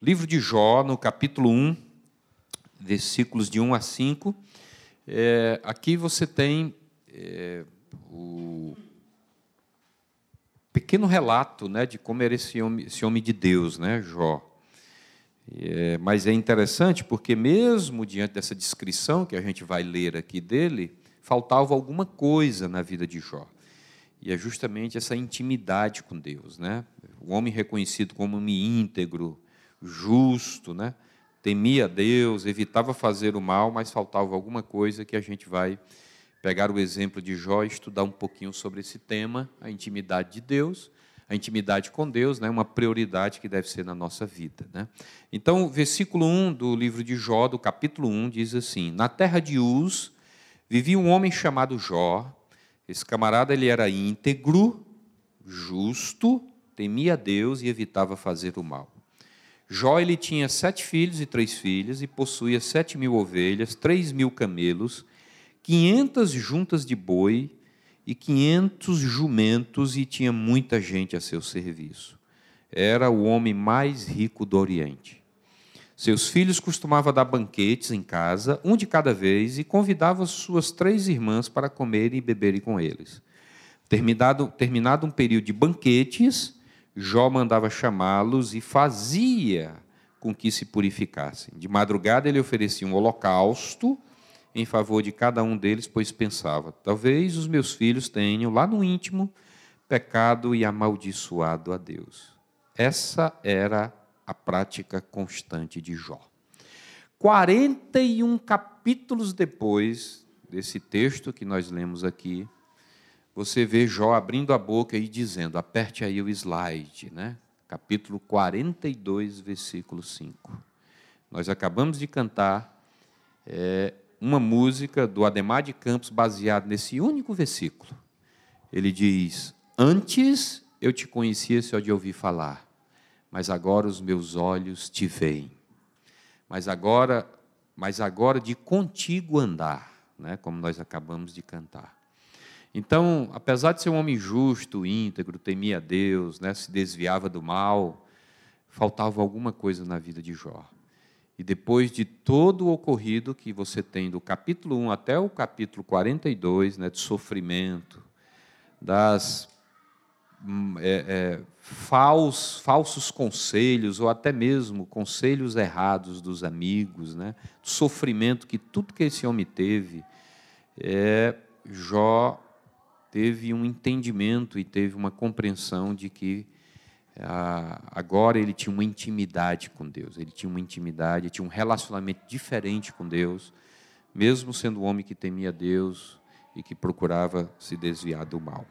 Livro de Jó, no capítulo 1, versículos de 1 a 5. É, aqui você tem é, o pequeno relato né, de como era esse homem, esse homem de Deus, né, Jó. É, mas é interessante porque, mesmo diante dessa descrição que a gente vai ler aqui dele, faltava alguma coisa na vida de Jó. E é justamente essa intimidade com Deus. Né? O homem reconhecido como homem íntegro, justo, né? temia Deus, evitava fazer o mal, mas faltava alguma coisa que a gente vai pegar o exemplo de Jó e estudar um pouquinho sobre esse tema, a intimidade de Deus a intimidade com Deus, né, uma prioridade que deve ser na nossa vida. Né? Então, o versículo 1 do livro de Jó, do capítulo 1, diz assim: Na terra de Uz vivia um homem chamado Jó. Esse camarada ele era íntegro, justo, temia Deus e evitava fazer o mal. Jó ele tinha sete filhos e três filhas e possuía sete mil ovelhas, três mil camelos, quinhentas juntas de boi e quinhentos jumentos e tinha muita gente a seu serviço. Era o homem mais rico do Oriente. Seus filhos costumavam dar banquetes em casa, um de cada vez, e convidava suas três irmãs para comerem e beberem com eles. Terminado, terminado um período de banquetes, Jó mandava chamá-los e fazia com que se purificassem. De madrugada ele oferecia um holocausto em favor de cada um deles, pois pensava: talvez os meus filhos tenham lá no íntimo pecado e amaldiçoado a Deus. Essa era a prática constante de Jó. 41 capítulos depois desse texto que nós lemos aqui, você vê Jó abrindo a boca e dizendo: aperte aí o slide, né? Capítulo 42, versículo 5. Nós acabamos de cantar é, uma música do Ademar de Campos baseado nesse único versículo. Ele diz: Antes eu te conhecia só de ouvir falar, mas agora os meus olhos te veem. Mas agora, mas agora de contigo andar, né, como nós acabamos de cantar. Então, apesar de ser um homem justo, íntegro, temia Deus, né, se desviava do mal, faltava alguma coisa na vida de Jó. E depois de todo o ocorrido que você tem do capítulo 1 até o capítulo 42, né, de sofrimento, das hum, é, é, falsos, falsos conselhos, ou até mesmo conselhos errados dos amigos, né, do sofrimento que tudo que esse homem teve, é, Jó teve um entendimento e teve uma compreensão de que ah, agora ele tinha uma intimidade com Deus, ele tinha uma intimidade, tinha um relacionamento diferente com Deus, mesmo sendo um homem que temia Deus e que procurava se desviar do mal.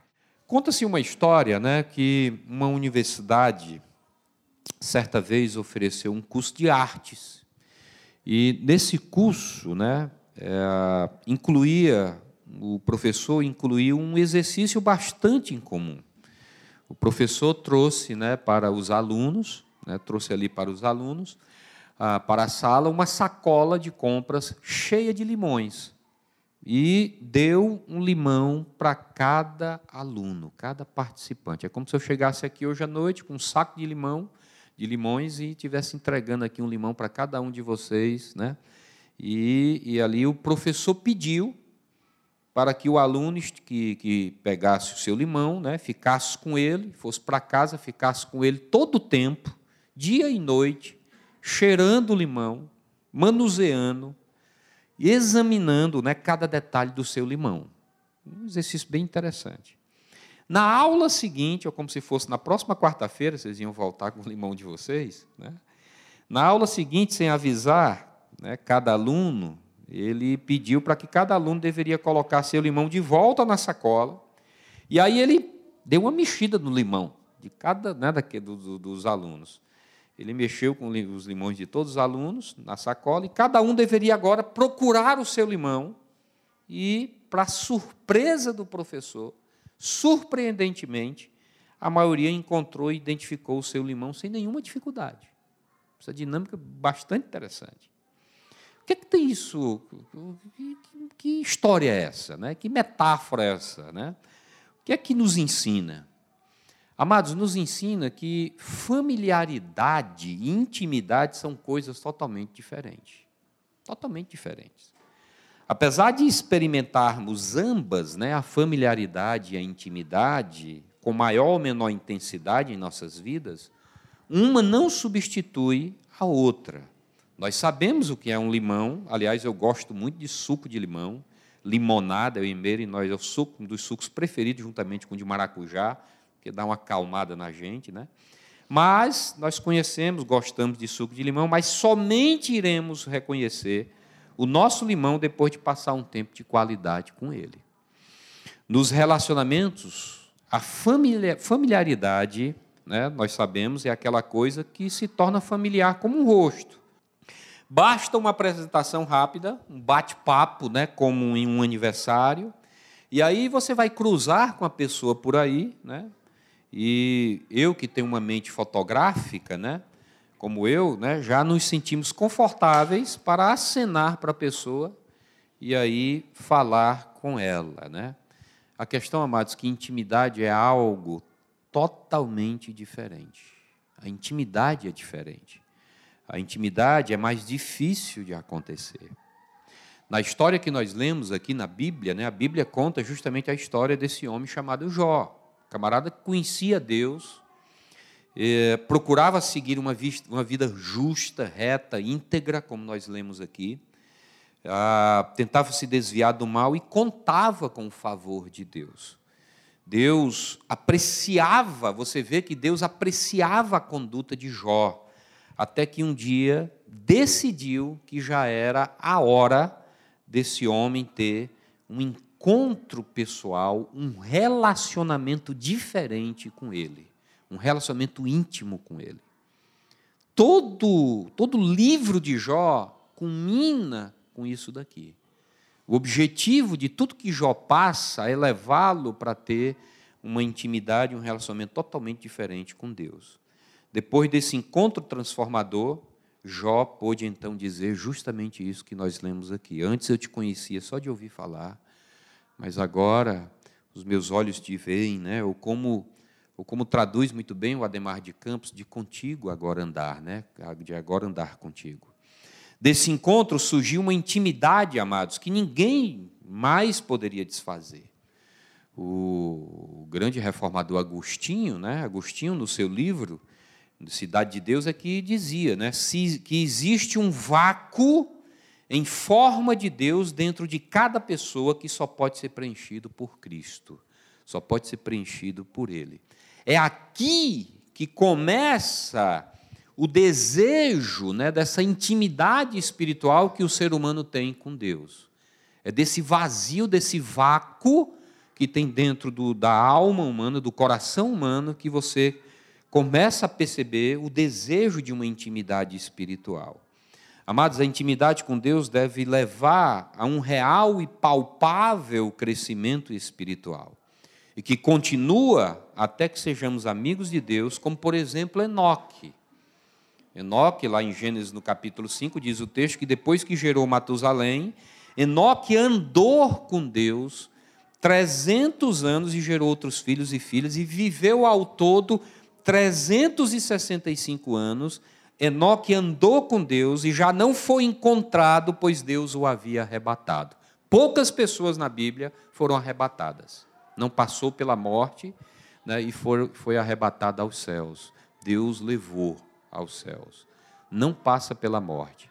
Conta-se uma história, né, que uma universidade certa vez ofereceu um curso de artes e nesse curso, né, é, incluía o professor incluía um exercício bastante incomum. O professor trouxe né, para os alunos, né, trouxe ali para os alunos, ah, para a sala, uma sacola de compras cheia de limões. E deu um limão para cada aluno, cada participante. É como se eu chegasse aqui hoje à noite com um saco de limão, de limões, e estivesse entregando aqui um limão para cada um de vocês. Né? E, e ali o professor pediu para que o aluno que, que pegasse o seu limão, né, ficasse com ele, fosse para casa, ficasse com ele todo o tempo, dia e noite, cheirando o limão, manuseando, examinando né, cada detalhe do seu limão. Um exercício bem interessante. Na aula seguinte, ou como se fosse na próxima quarta-feira, vocês iam voltar com o limão de vocês, né? na aula seguinte, sem avisar, né, cada aluno ele pediu para que cada aluno deveria colocar seu limão de volta na sacola. E aí ele deu uma mexida no limão de cada né, daquele, do, dos alunos. Ele mexeu com os limões de todos os alunos na sacola e cada um deveria agora procurar o seu limão e, para surpresa do professor, surpreendentemente, a maioria encontrou e identificou o seu limão sem nenhuma dificuldade. Essa dinâmica bastante interessante que, é que tem isso? Que, que, história é essa? Né? Que metáfora é essa? Né? O que é que nos ensina? Amados, nos ensina que familiaridade e intimidade são coisas totalmente diferentes. Totalmente diferentes. Apesar de experimentarmos ambas, né, a familiaridade e a intimidade, com maior ou menor intensidade em nossas vidas, uma não substitui a outra. Nós sabemos o que é um limão, aliás, eu gosto muito de suco de limão, limonada, eu e Meire, nós é o suco, um dos sucos preferidos, juntamente com o de maracujá, que dá uma acalmada na gente, né? Mas nós conhecemos, gostamos de suco de limão, mas somente iremos reconhecer o nosso limão depois de passar um tempo de qualidade com ele. Nos relacionamentos, a familiaridade, né, nós sabemos, é aquela coisa que se torna familiar como um rosto. Basta uma apresentação rápida, um bate-papo, né, como em um aniversário, e aí você vai cruzar com a pessoa por aí, né? E eu que tenho uma mente fotográfica, né, como eu, né, já nos sentimos confortáveis para acenar para a pessoa e aí falar com ela, né? A questão, amados, que intimidade é algo totalmente diferente. A intimidade é diferente. A intimidade é mais difícil de acontecer. Na história que nós lemos aqui na Bíblia, né, a Bíblia conta justamente a história desse homem chamado Jó. Camarada conhecia Deus, eh, procurava seguir uma, uma, vida justa, reta, íntegra, como nós lemos aqui, ah, tentava se desviar do mal e contava com o favor de Deus. Deus apreciava, você vê que Deus apreciava a conduta de Jó, até que um dia decidiu que já era a hora desse homem ter um encontro pessoal, um relacionamento diferente com ele um relacionamento íntimo com Ele. Todo, todo livro de Jó culmina com isso daqui. O objetivo de tudo que Jó passa é levá-lo para ter uma intimidade, um relacionamento totalmente diferente com Deus. Depois desse encontro transformador, Jó pôde então dizer justamente isso que nós lemos aqui. Antes eu te conhecia só de ouvir falar, mas agora os meus olhos te veem, né? Ou como ou como traduz muito bem o Ademar de Campos, de contigo agora andar, né? de agora andar contigo. Desse encontro surgiu uma intimidade, amados, que ninguém mais poderia desfazer. O grande reformador Agostinho, né? Agostinho, no seu livro, Cidade de Deus, é que dizia né? que existe um vácuo em forma de Deus dentro de cada pessoa que só pode ser preenchido por Cristo, só pode ser preenchido por Ele. É aqui que começa o desejo né, dessa intimidade espiritual que o ser humano tem com Deus. É desse vazio, desse vácuo que tem dentro do, da alma humana, do coração humano, que você começa a perceber o desejo de uma intimidade espiritual. Amados, a intimidade com Deus deve levar a um real e palpável crescimento espiritual e que continua até que sejamos amigos de Deus, como por exemplo Enoque. Enoque, lá em Gênesis no capítulo 5, diz o texto que depois que gerou Matusalém, Enoque andou com Deus 300 anos e gerou outros filhos e filhas e viveu ao todo 365 anos. Enoque andou com Deus e já não foi encontrado, pois Deus o havia arrebatado. Poucas pessoas na Bíblia foram arrebatadas não passou pela morte né, e foi, foi arrebatado aos céus. Deus levou aos céus. Não passa pela morte.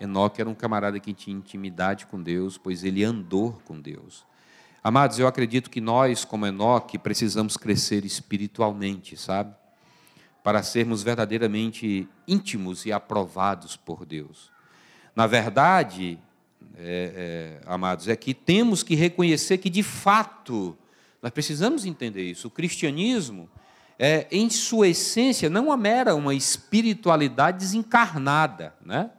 Enoque era um camarada que tinha intimidade com Deus, pois ele andou com Deus. Amados, eu acredito que nós, como Enoque, precisamos crescer espiritualmente, sabe? Para sermos verdadeiramente íntimos e aprovados por Deus. Na verdade, é, é, amados, é que temos que reconhecer que, de fato, nós precisamos entender isso. O cristianismo é, em sua essência, não uma mera uma espiritualidade desencarnada, né?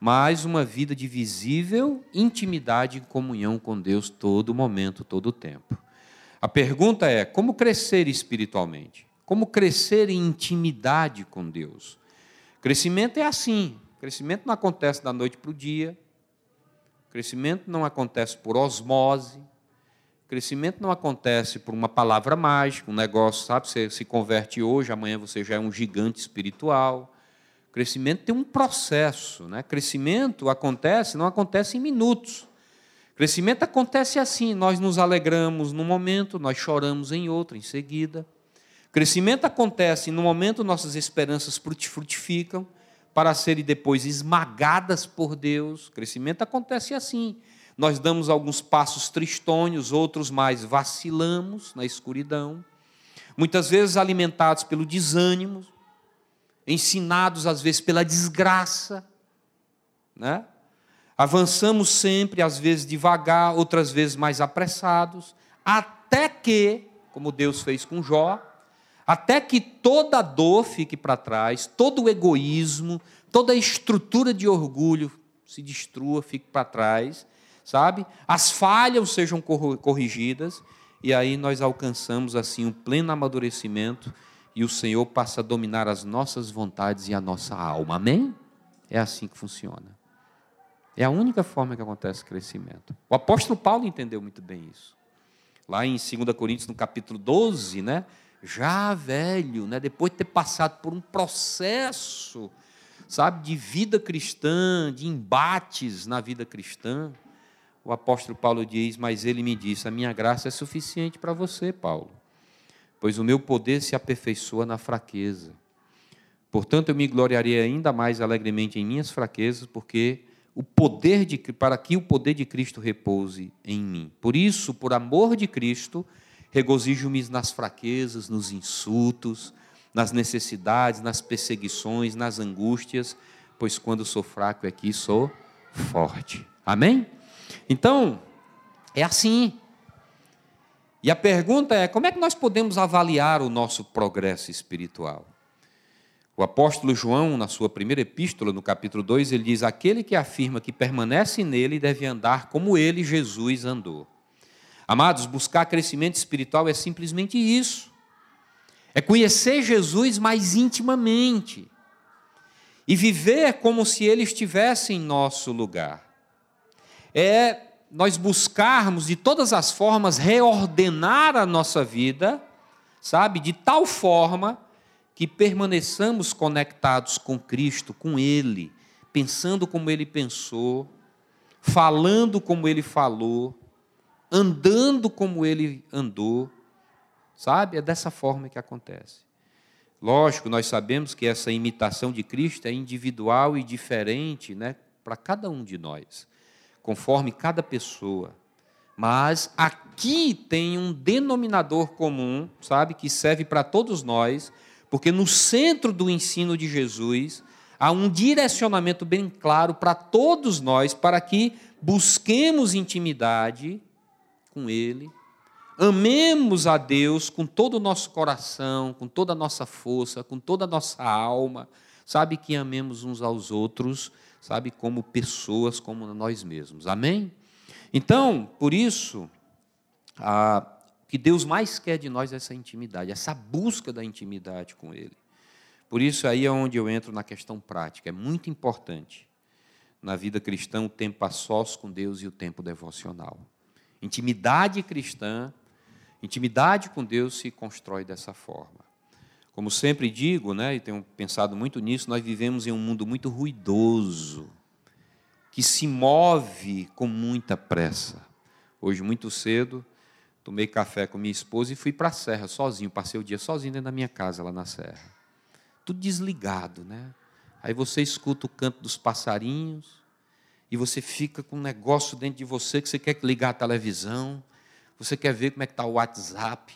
mas uma vida de visível intimidade e comunhão com Deus todo momento, todo tempo. A pergunta é: como crescer espiritualmente? Como crescer em intimidade com Deus? Crescimento é assim. Crescimento não acontece da noite para o dia. Crescimento não acontece por osmose. Crescimento não acontece por uma palavra mágica, um negócio, sabe? Você se converte hoje, amanhã você já é um gigante espiritual. Crescimento tem um processo, né? Crescimento acontece, não acontece em minutos. Crescimento acontece assim: nós nos alegramos num momento, nós choramos em outro, em seguida. Crescimento acontece no momento nossas esperanças frutificam para serem depois esmagadas por Deus. Crescimento acontece assim. Nós damos alguns passos tristonhos, outros mais vacilamos na escuridão. Muitas vezes alimentados pelo desânimo, ensinados às vezes pela desgraça, né? Avançamos sempre, às vezes devagar, outras vezes mais apressados, até que, como Deus fez com Jó, até que toda dor fique para trás, todo o egoísmo, toda a estrutura de orgulho se destrua, fique para trás, sabe? As falhas sejam corrigidas e aí nós alcançamos assim um pleno amadurecimento e o Senhor passa a dominar as nossas vontades e a nossa alma. Amém? É assim que funciona. É a única forma que acontece crescimento. O apóstolo Paulo entendeu muito bem isso. Lá em 2 Coríntios, no capítulo 12, né? Já velho, né? depois de ter passado por um processo, sabe, de vida cristã, de embates na vida cristã, o apóstolo Paulo diz: Mas ele me disse, a minha graça é suficiente para você, Paulo, pois o meu poder se aperfeiçoa na fraqueza. Portanto, eu me gloriarei ainda mais alegremente em minhas fraquezas, porque o poder de, para que o poder de Cristo repouse em mim. Por isso, por amor de Cristo, regozijo-me nas fraquezas, nos insultos, nas necessidades, nas perseguições, nas angústias, pois quando sou fraco aqui sou forte. Amém? Então, é assim. E a pergunta é: como é que nós podemos avaliar o nosso progresso espiritual? O apóstolo João, na sua primeira epístola, no capítulo 2, ele diz: Aquele que afirma que permanece nele deve andar como ele, Jesus, andou. Amados, buscar crescimento espiritual é simplesmente isso. É conhecer Jesus mais intimamente e viver como se ele estivesse em nosso lugar é nós buscarmos de todas as formas reordenar a nossa vida, sabe, de tal forma que permaneçamos conectados com Cristo, com Ele, pensando como Ele pensou, falando como Ele falou, andando como Ele andou, sabe? É dessa forma que acontece. Lógico, nós sabemos que essa imitação de Cristo é individual e diferente, né, para cada um de nós conforme cada pessoa. Mas aqui tem um denominador comum, sabe, que serve para todos nós, porque no centro do ensino de Jesus há um direcionamento bem claro para todos nós, para que busquemos intimidade com Ele, amemos a Deus com todo o nosso coração, com toda a nossa força, com toda a nossa alma, sabe, que amemos uns aos outros sabe, como pessoas, como nós mesmos. Amém? Então, por isso, a, o que Deus mais quer de nós é essa intimidade, essa busca da intimidade com Ele. Por isso, aí é onde eu entro na questão prática. É muito importante na vida cristã o tempo a sós com Deus e o tempo devocional. Intimidade cristã, intimidade com Deus se constrói dessa forma. Como sempre digo, né, e tenho pensado muito nisso, nós vivemos em um mundo muito ruidoso, que se move com muita pressa. Hoje, muito cedo, tomei café com minha esposa e fui para a serra sozinho, passei o dia sozinho dentro da minha casa, lá na serra. Tudo desligado, né? Aí você escuta o canto dos passarinhos, e você fica com um negócio dentro de você que você quer ligar a televisão, você quer ver como é que está o WhatsApp,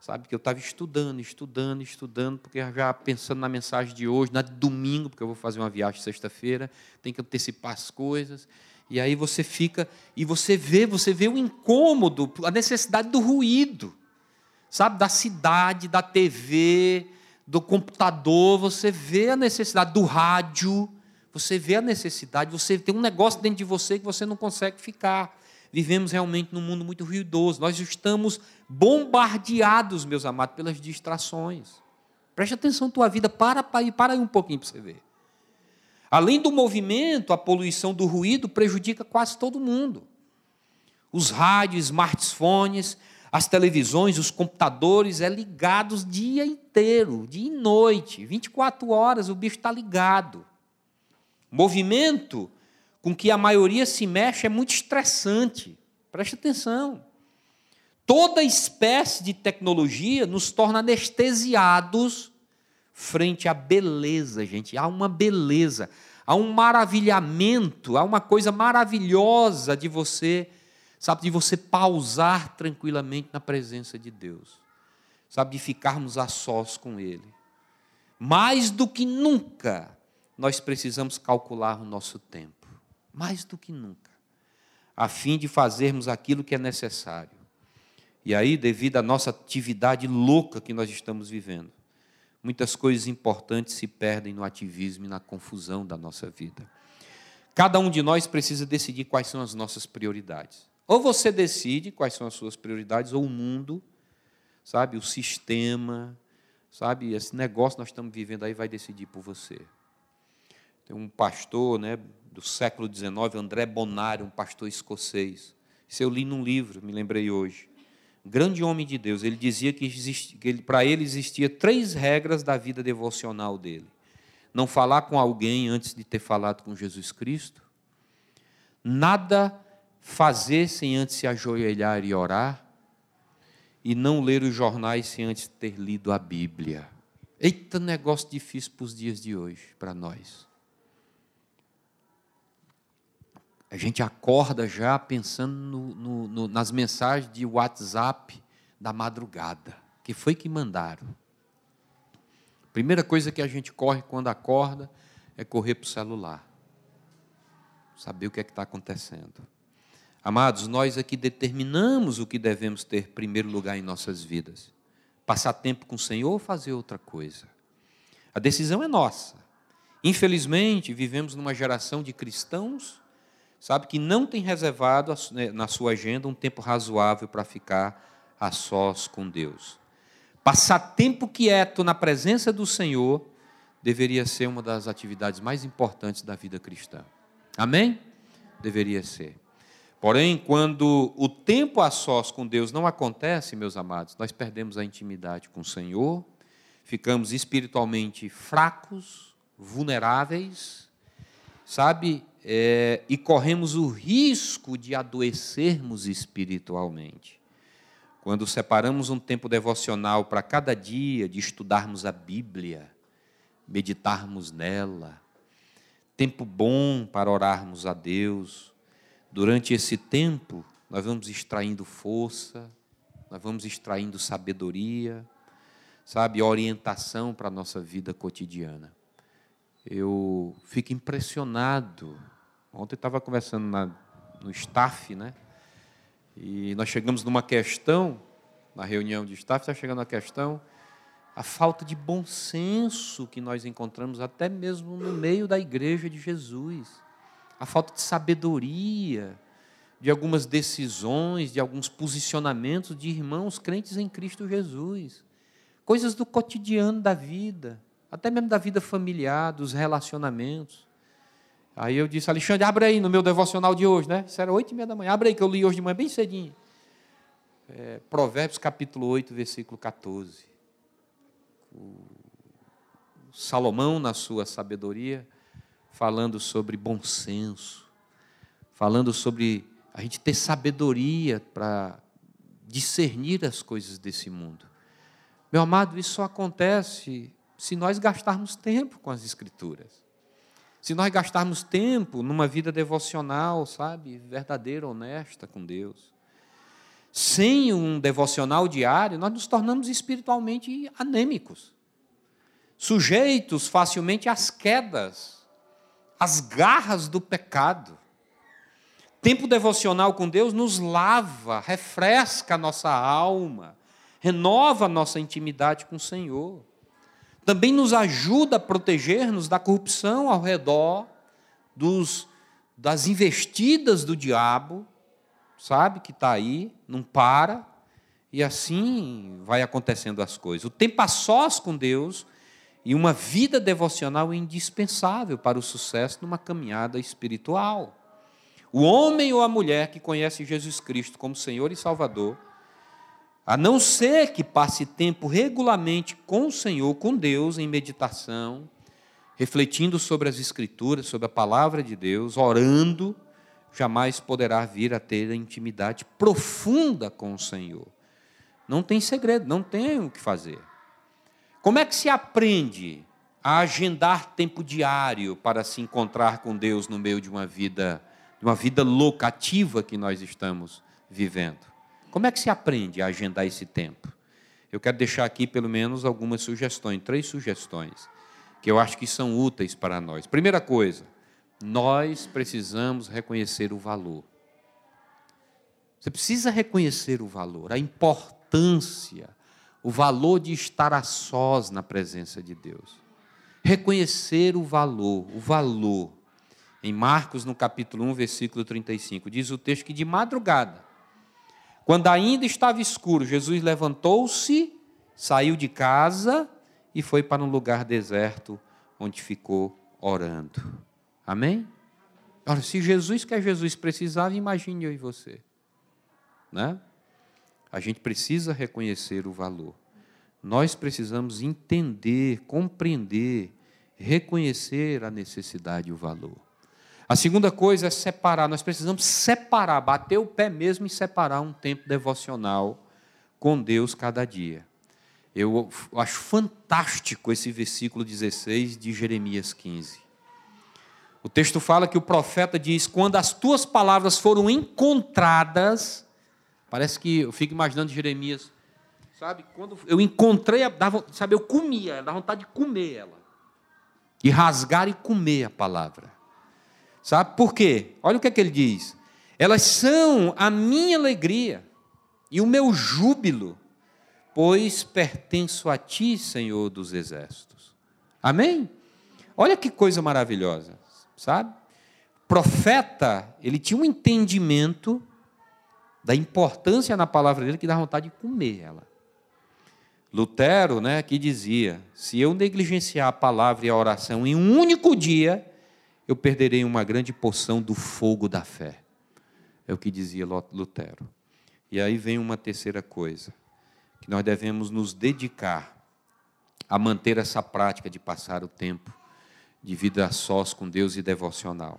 Sabe que eu estava estudando, estudando, estudando, porque já pensando na mensagem de hoje, na de domingo, porque eu vou fazer uma viagem sexta-feira, tem que antecipar as coisas. E aí você fica e você vê, você vê o incômodo, a necessidade do ruído. Sabe, da cidade, da TV, do computador, você vê a necessidade do rádio, você vê a necessidade, você tem um negócio dentro de você que você não consegue ficar vivemos realmente num mundo muito ruidoso. Nós estamos bombardeados, meus amados, pelas distrações. Preste atenção tua vida, para, para, para aí um pouquinho para você ver. Além do movimento, a poluição do ruído prejudica quase todo mundo. os rádios, smartphones, as televisões, os computadores, é ligados dia inteiro, dia e noite, 24 horas o bicho está ligado. Movimento com que a maioria se mexe é muito estressante. Preste atenção. Toda espécie de tecnologia nos torna anestesiados frente à beleza, gente. Há uma beleza, há um maravilhamento, há uma coisa maravilhosa de você sabe, de você pausar tranquilamente na presença de Deus, sabe, de ficarmos a sós com Ele. Mais do que nunca, nós precisamos calcular o nosso tempo, mais do que nunca, a fim de fazermos aquilo que é necessário. E aí, devido à nossa atividade louca que nós estamos vivendo, muitas coisas importantes se perdem no ativismo e na confusão da nossa vida. Cada um de nós precisa decidir quais são as nossas prioridades. Ou você decide quais são as suas prioridades, ou o mundo, sabe, o sistema, sabe, esse negócio nós estamos vivendo aí vai decidir por você. Tem um pastor, né, do século XIX, André Bonário, um pastor escocês. Isso eu li num livro, me lembrei hoje. Um grande homem de Deus, ele dizia que, que para ele existia três regras da vida devocional dele: não falar com alguém antes de ter falado com Jesus Cristo, nada fazer sem antes se ajoelhar e orar, e não ler os jornais sem antes ter lido a Bíblia. Eita, negócio difícil para os dias de hoje, para nós. A gente acorda já pensando no, no, nas mensagens de WhatsApp da madrugada. Que foi que mandaram? Primeira coisa que a gente corre quando acorda é correr para o celular. Saber o que é que está acontecendo. Amados, nós aqui determinamos o que devemos ter primeiro lugar em nossas vidas: passar tempo com o Senhor ou fazer outra coisa. A decisão é nossa. Infelizmente, vivemos numa geração de cristãos, sabe, que não tem reservado né, na sua agenda um tempo razoável para ficar a sós com Deus. Passar tempo quieto na presença do Senhor deveria ser uma das atividades mais importantes da vida cristã. Amém? Deveria ser. Porém, quando o tempo a sós com Deus não acontece, meus amados, nós perdemos a intimidade com o Senhor, ficamos espiritualmente fracos, vulneráveis, sabe? É, e corremos o risco de adoecermos espiritualmente. Quando separamos um tempo devocional para cada dia de estudarmos a Bíblia, meditarmos nela, tempo bom para orarmos a Deus, Durante esse tempo, nós vamos extraindo força, nós vamos extraindo sabedoria, sabe, orientação para a nossa vida cotidiana. Eu fico impressionado. Ontem estava conversando na, no staff, né? E nós chegamos numa questão, na reunião de staff, está chegando a questão, a falta de bom senso que nós encontramos até mesmo no meio da igreja de Jesus a falta de sabedoria, de algumas decisões, de alguns posicionamentos de irmãos crentes em Cristo Jesus. Coisas do cotidiano da vida, até mesmo da vida familiar, dos relacionamentos. Aí eu disse, Alexandre, abre aí no meu devocional de hoje, né? Isso era oito e meia da manhã. Abre aí que eu li hoje de manhã bem cedinho. É, Provérbios capítulo 8, versículo 14. O Salomão, na sua sabedoria, falando sobre bom senso, falando sobre a gente ter sabedoria para discernir as coisas desse mundo. Meu amado, isso só acontece se nós gastarmos tempo com as Escrituras. Se nós gastarmos tempo numa vida devocional, sabe, verdadeira, honesta com Deus. Sem um devocional diário, nós nos tornamos espiritualmente anêmicos, sujeitos facilmente às quedas as garras do pecado. Tempo devocional com Deus nos lava, refresca a nossa alma, renova a nossa intimidade com o Senhor. Também nos ajuda a proteger-nos da corrupção ao redor, dos, das investidas do diabo, sabe, que está aí, não para, e assim vai acontecendo as coisas. O tempo a sós com Deus e uma vida devocional é indispensável para o sucesso numa caminhada espiritual. o homem ou a mulher que conhece Jesus Cristo como Senhor e Salvador, a não ser que passe tempo regularmente com o Senhor, com Deus, em meditação, refletindo sobre as Escrituras, sobre a palavra de Deus, orando, jamais poderá vir a ter a intimidade profunda com o Senhor. Não tem segredo, não tem o que fazer. Como é que se aprende a agendar tempo diário para se encontrar com Deus no meio de uma vida, de uma vida locativa que nós estamos vivendo? Como é que se aprende a agendar esse tempo? Eu quero deixar aqui pelo menos algumas sugestões, três sugestões, que eu acho que são úteis para nós. Primeira coisa, nós precisamos reconhecer o valor. Você precisa reconhecer o valor, a importância, o valor de estar a sós na presença de Deus. Reconhecer o valor, o valor. Em Marcos, no capítulo 1, versículo 35, diz o texto que de madrugada, quando ainda estava escuro, Jesus levantou-se, saiu de casa e foi para um lugar deserto, onde ficou orando. Amém? Ora, se Jesus, que é Jesus, precisava, imagine eu e você. Né? A gente precisa reconhecer o valor. Nós precisamos entender, compreender, reconhecer a necessidade e o valor. A segunda coisa é separar. Nós precisamos separar, bater o pé mesmo e separar um tempo devocional com Deus cada dia. Eu acho fantástico esse versículo 16 de Jeremias 15. O texto fala que o profeta diz: quando as tuas palavras foram encontradas, parece que eu fico imaginando Jeremias, sabe? Quando eu encontrei, sabe, eu comia, dá vontade de comer ela, e rasgar e comer a palavra. Sabe por quê? Olha o que, é que ele diz. Elas são a minha alegria e o meu júbilo, pois pertenço a ti, Senhor dos exércitos. Amém? Olha que coisa maravilhosa, sabe? Profeta, ele tinha um entendimento da importância na palavra dele que dá vontade de comer ela. Lutero, né, que dizia: se eu negligenciar a palavra e a oração em um único dia, eu perderei uma grande porção do fogo da fé. É o que dizia Lutero. E aí vem uma terceira coisa, que nós devemos nos dedicar a manter essa prática de passar o tempo de vida a sós com Deus e devocional.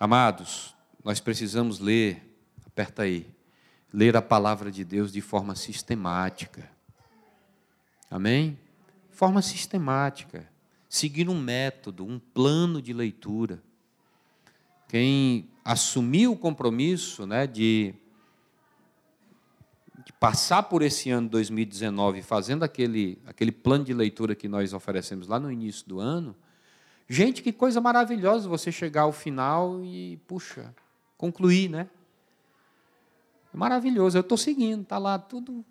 Amados, nós precisamos ler, aperta aí, ler a palavra de Deus de forma sistemática. Amém? Forma sistemática seguir um método, um plano de leitura. Quem assumiu o compromisso né, de, de passar por esse ano 2019 fazendo aquele, aquele plano de leitura que nós oferecemos lá no início do ano, gente, que coisa maravilhosa você chegar ao final e, puxa, concluir, né? É maravilhoso, eu estou seguindo, está lá tudo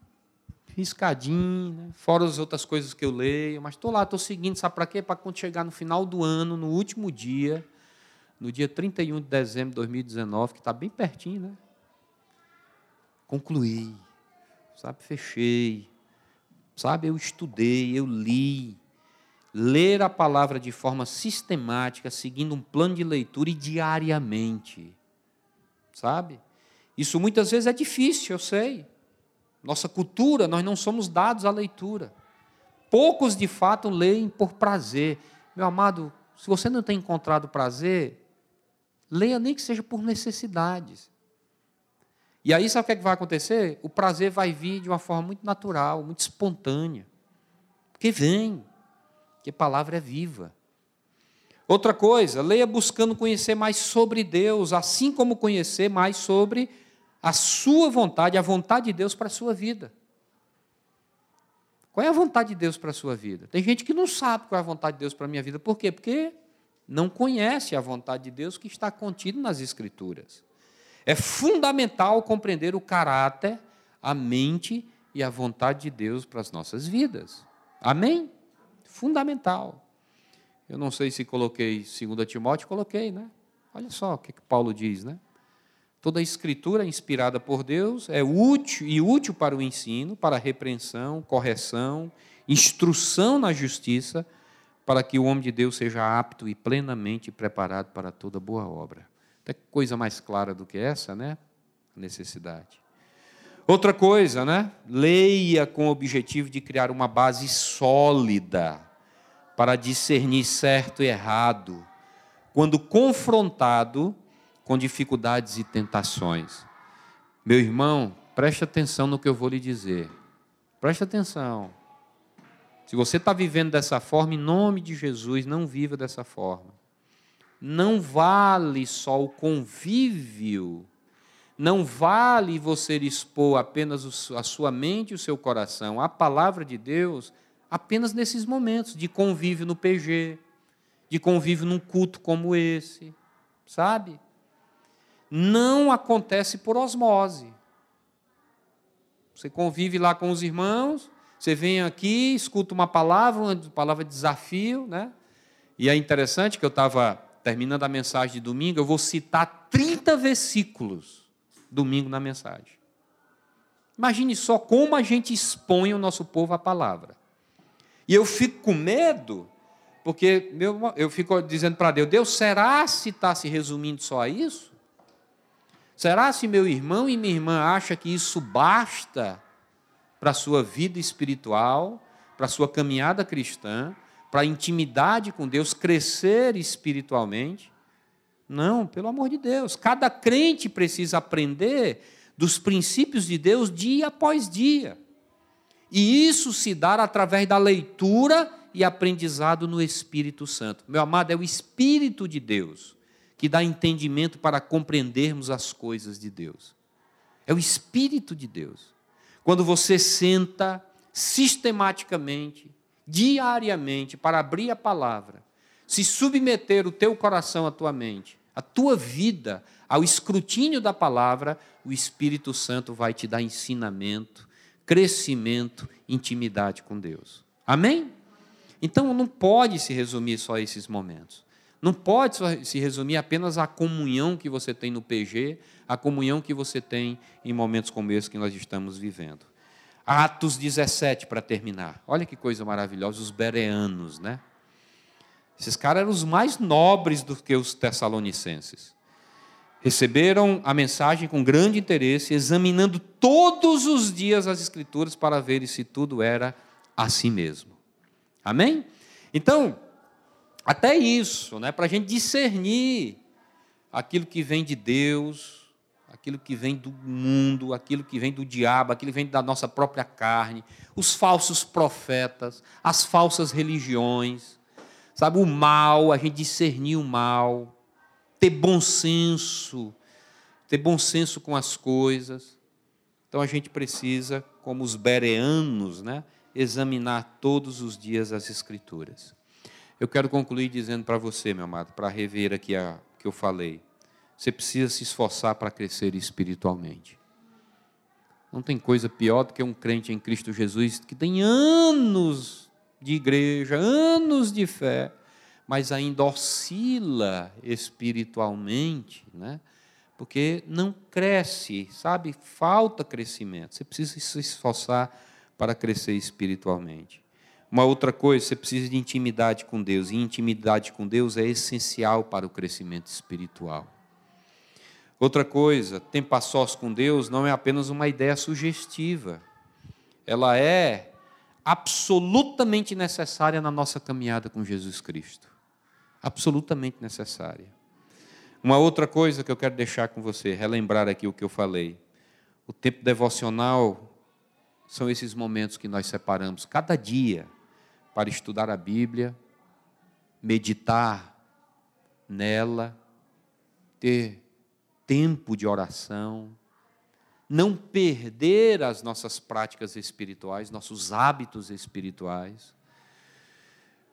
riscadinho, né? fora as outras coisas que eu leio, mas estou lá, estou seguindo, sabe para quê? Para quando chegar no final do ano, no último dia, no dia 31 de dezembro de 2019, que está bem pertinho, né? Concluí, sabe? Fechei, sabe? Eu estudei, eu li. Ler a palavra de forma sistemática, seguindo um plano de leitura e diariamente, sabe? Isso muitas vezes é difícil, eu sei nossa cultura, nós não somos dados à leitura. Poucos, de fato, leem por prazer. Meu amado, se você não tem encontrado prazer, leia nem que seja por necessidades. E aí, sabe o que, é que vai acontecer? O prazer vai vir de uma forma muito natural, muito espontânea. Porque vem, porque a palavra é viva. Outra coisa, leia buscando conhecer mais sobre Deus, assim como conhecer mais sobre a sua vontade, a vontade de Deus para a sua vida. Qual é a vontade de Deus para a sua vida? Tem gente que não sabe qual é a vontade de Deus para a minha vida. Por quê? Porque não conhece a vontade de Deus que está contida nas Escrituras. É fundamental compreender o caráter, a mente e a vontade de Deus para as nossas vidas. Amém? Fundamental. Eu não sei se coloquei 2 Timóteo, coloquei, né? Olha só o que Paulo diz, né? Toda a escritura inspirada por Deus é útil e útil para o ensino, para a repreensão, correção, instrução na justiça, para que o homem de Deus seja apto e plenamente preparado para toda boa obra. Até coisa mais clara do que essa, né? Necessidade. Outra coisa, né? Leia com o objetivo de criar uma base sólida para discernir certo e errado, quando confrontado com dificuldades e tentações. Meu irmão, preste atenção no que eu vou lhe dizer. Preste atenção. Se você está vivendo dessa forma, em nome de Jesus, não viva dessa forma. Não vale só o convívio não vale você expor apenas a sua mente e o seu coração à palavra de Deus apenas nesses momentos de convívio no PG, de convívio num culto como esse, sabe? Não acontece por osmose. Você convive lá com os irmãos, você vem aqui, escuta uma palavra, uma palavra de desafio, né? E é interessante que eu estava terminando a mensagem de domingo, eu vou citar 30 versículos domingo na mensagem. Imagine só como a gente expõe o nosso povo à palavra. E eu fico com medo, porque meu, eu fico dizendo para Deus: Deus, será se está se resumindo só a isso? Será se meu irmão e minha irmã acham que isso basta para a sua vida espiritual, para a sua caminhada cristã, para a intimidade com Deus, crescer espiritualmente? Não, pelo amor de Deus. Cada crente precisa aprender dos princípios de Deus dia após dia. E isso se dá através da leitura e aprendizado no Espírito Santo. Meu amado, é o Espírito de Deus que dá entendimento para compreendermos as coisas de Deus. É o Espírito de Deus. Quando você senta sistematicamente, diariamente, para abrir a palavra, se submeter o teu coração, a tua mente, a tua vida ao escrutínio da palavra, o Espírito Santo vai te dar ensinamento, crescimento, intimidade com Deus. Amém? Então não pode se resumir só a esses momentos. Não pode se resumir apenas à comunhão que você tem no PG, a comunhão que você tem em momentos como esse que nós estamos vivendo. Atos 17, para terminar. Olha que coisa maravilhosa, os bereanos, né? Esses caras eram os mais nobres do que os tessalonicenses. Receberam a mensagem com grande interesse, examinando todos os dias as Escrituras para ver se tudo era assim mesmo. Amém? Então, até isso, né, para a gente discernir aquilo que vem de Deus, aquilo que vem do mundo, aquilo que vem do diabo, aquilo que vem da nossa própria carne, os falsos profetas, as falsas religiões, Sabe, o mal, a gente discernir o mal, ter bom senso, ter bom senso com as coisas. Então a gente precisa, como os bereanos, né, examinar todos os dias as Escrituras. Eu quero concluir dizendo para você, meu amado, para rever aqui a que eu falei. Você precisa se esforçar para crescer espiritualmente. Não tem coisa pior do que um crente em Cristo Jesus que tem anos de igreja, anos de fé, mas ainda oscila espiritualmente, né? porque não cresce, sabe? Falta crescimento. Você precisa se esforçar para crescer espiritualmente. Uma outra coisa, você precisa de intimidade com Deus, e intimidade com Deus é essencial para o crescimento espiritual. Outra coisa, tempo a sós com Deus não é apenas uma ideia sugestiva, ela é absolutamente necessária na nossa caminhada com Jesus Cristo. Absolutamente necessária. Uma outra coisa que eu quero deixar com você, relembrar aqui o que eu falei. O tempo devocional são esses momentos que nós separamos cada dia para estudar a Bíblia, meditar nela, ter tempo de oração, não perder as nossas práticas espirituais, nossos hábitos espirituais.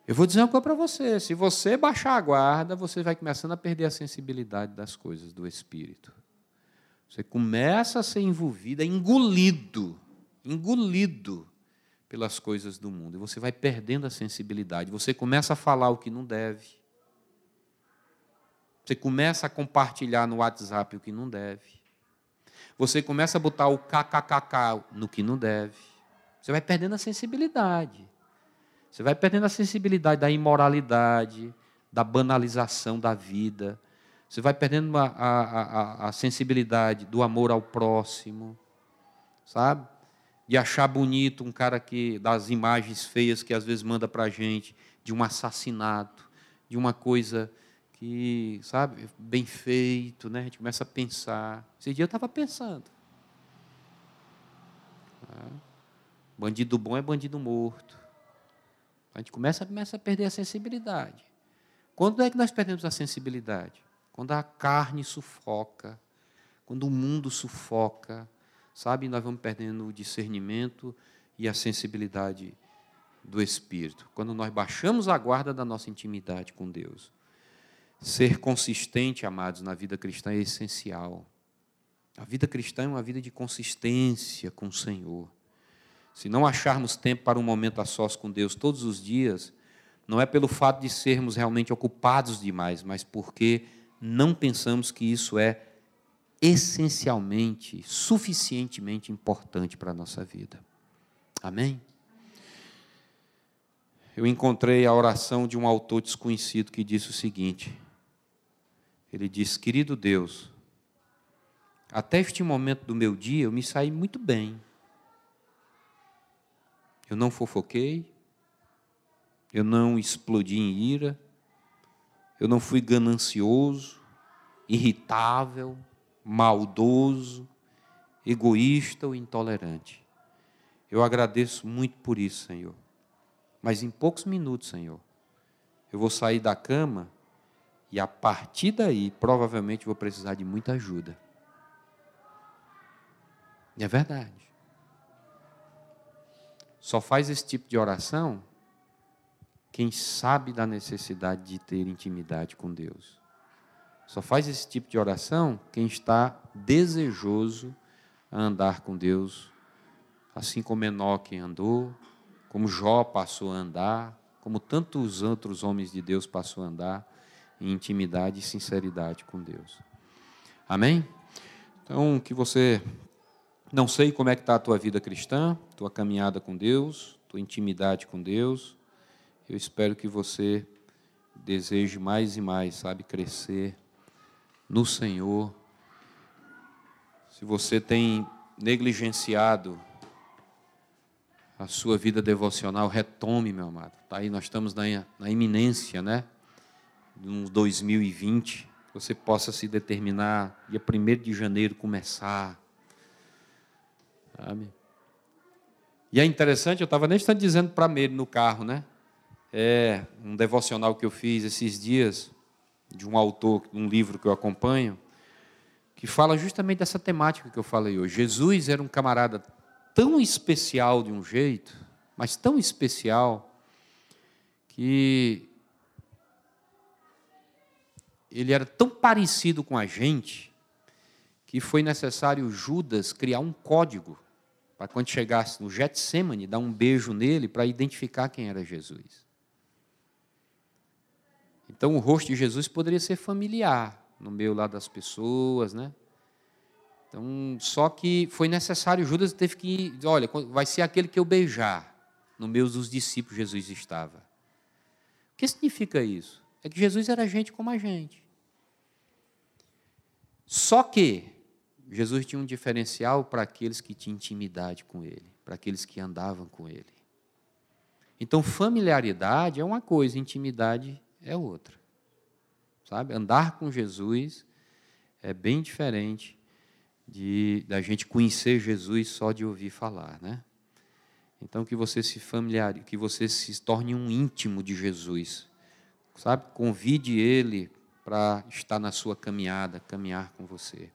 Eu vou dizer uma coisa para você: se você baixar a guarda, você vai começando a perder a sensibilidade das coisas do espírito. Você começa a ser envolvido, é engolido, engolido pelas coisas do mundo. E você vai perdendo a sensibilidade. Você começa a falar o que não deve. Você começa a compartilhar no WhatsApp o que não deve você começa a botar o kkkk no que não deve. Você vai perdendo a sensibilidade. Você vai perdendo a sensibilidade da imoralidade, da banalização da vida. Você vai perdendo a, a, a, a sensibilidade do amor ao próximo, sabe? De achar bonito um cara que das imagens feias que às vezes manda para a gente, de um assassinato, de uma coisa que, sabe, bem feito, né? A gente começa a pensar. Esse dia eu estava pensando. Ah, bandido bom é bandido morto. A gente começa, começa a perder a sensibilidade. Quando é que nós perdemos a sensibilidade? Quando a carne sufoca, quando o mundo sufoca, sabe? Nós vamos perdendo o discernimento e a sensibilidade do espírito. Quando nós baixamos a guarda da nossa intimidade com Deus. Ser consistente, amados, na vida cristã é essencial. A vida cristã é uma vida de consistência com o Senhor. Se não acharmos tempo para um momento a sós com Deus todos os dias, não é pelo fato de sermos realmente ocupados demais, mas porque não pensamos que isso é essencialmente, suficientemente importante para a nossa vida. Amém? Eu encontrei a oração de um autor desconhecido que disse o seguinte: ele diz: Querido Deus, até este momento do meu dia eu me saí muito bem. Eu não fofoquei, eu não explodi em ira, eu não fui ganancioso, irritável, maldoso, egoísta ou intolerante. Eu agradeço muito por isso, Senhor. Mas em poucos minutos, Senhor, eu vou sair da cama e a partir daí, provavelmente, vou precisar de muita ajuda. E é verdade. Só faz esse tipo de oração quem sabe da necessidade de ter intimidade com Deus. Só faz esse tipo de oração quem está desejoso a andar com Deus, assim como Enoque andou, como Jó passou a andar, como tantos outros homens de Deus passou a andar em intimidade e sinceridade com Deus. Amém? Então, que você não sei como é que está a tua vida cristã, tua caminhada com Deus, tua intimidade com Deus. Eu espero que você deseje mais e mais, sabe, crescer no Senhor. Se você tem negligenciado a sua vida devocional, retome, meu amado. Tá aí, nós estamos na, na iminência, né? De um 2020, você possa se determinar, dia 1 de janeiro, começar Sabe? E é interessante, eu estava nem estando dizendo para ele no carro, né? É um devocional que eu fiz esses dias, de um autor, um livro que eu acompanho, que fala justamente dessa temática que eu falei hoje. Jesus era um camarada tão especial de um jeito, mas tão especial, que ele era tão parecido com a gente, que foi necessário Judas criar um código para quando chegasse no Getsemane, dar um beijo nele para identificar quem era Jesus. Então o rosto de Jesus poderia ser familiar no meio lá das pessoas, né? Então, só que foi necessário, Judas teve que, olha, vai ser aquele que eu beijar. No meio dos discípulos Jesus estava. O que significa isso? É que Jesus era gente como a gente. Só que Jesus tinha um diferencial para aqueles que tinham intimidade com Ele, para aqueles que andavam com Ele. Então, familiaridade é uma coisa, intimidade é outra. Sabe? Andar com Jesus é bem diferente de da gente conhecer Jesus só de ouvir falar, né? Então que você se familiarize, que você se torne um íntimo de Jesus. Sabe? Convide ele para estar na sua caminhada, caminhar com você.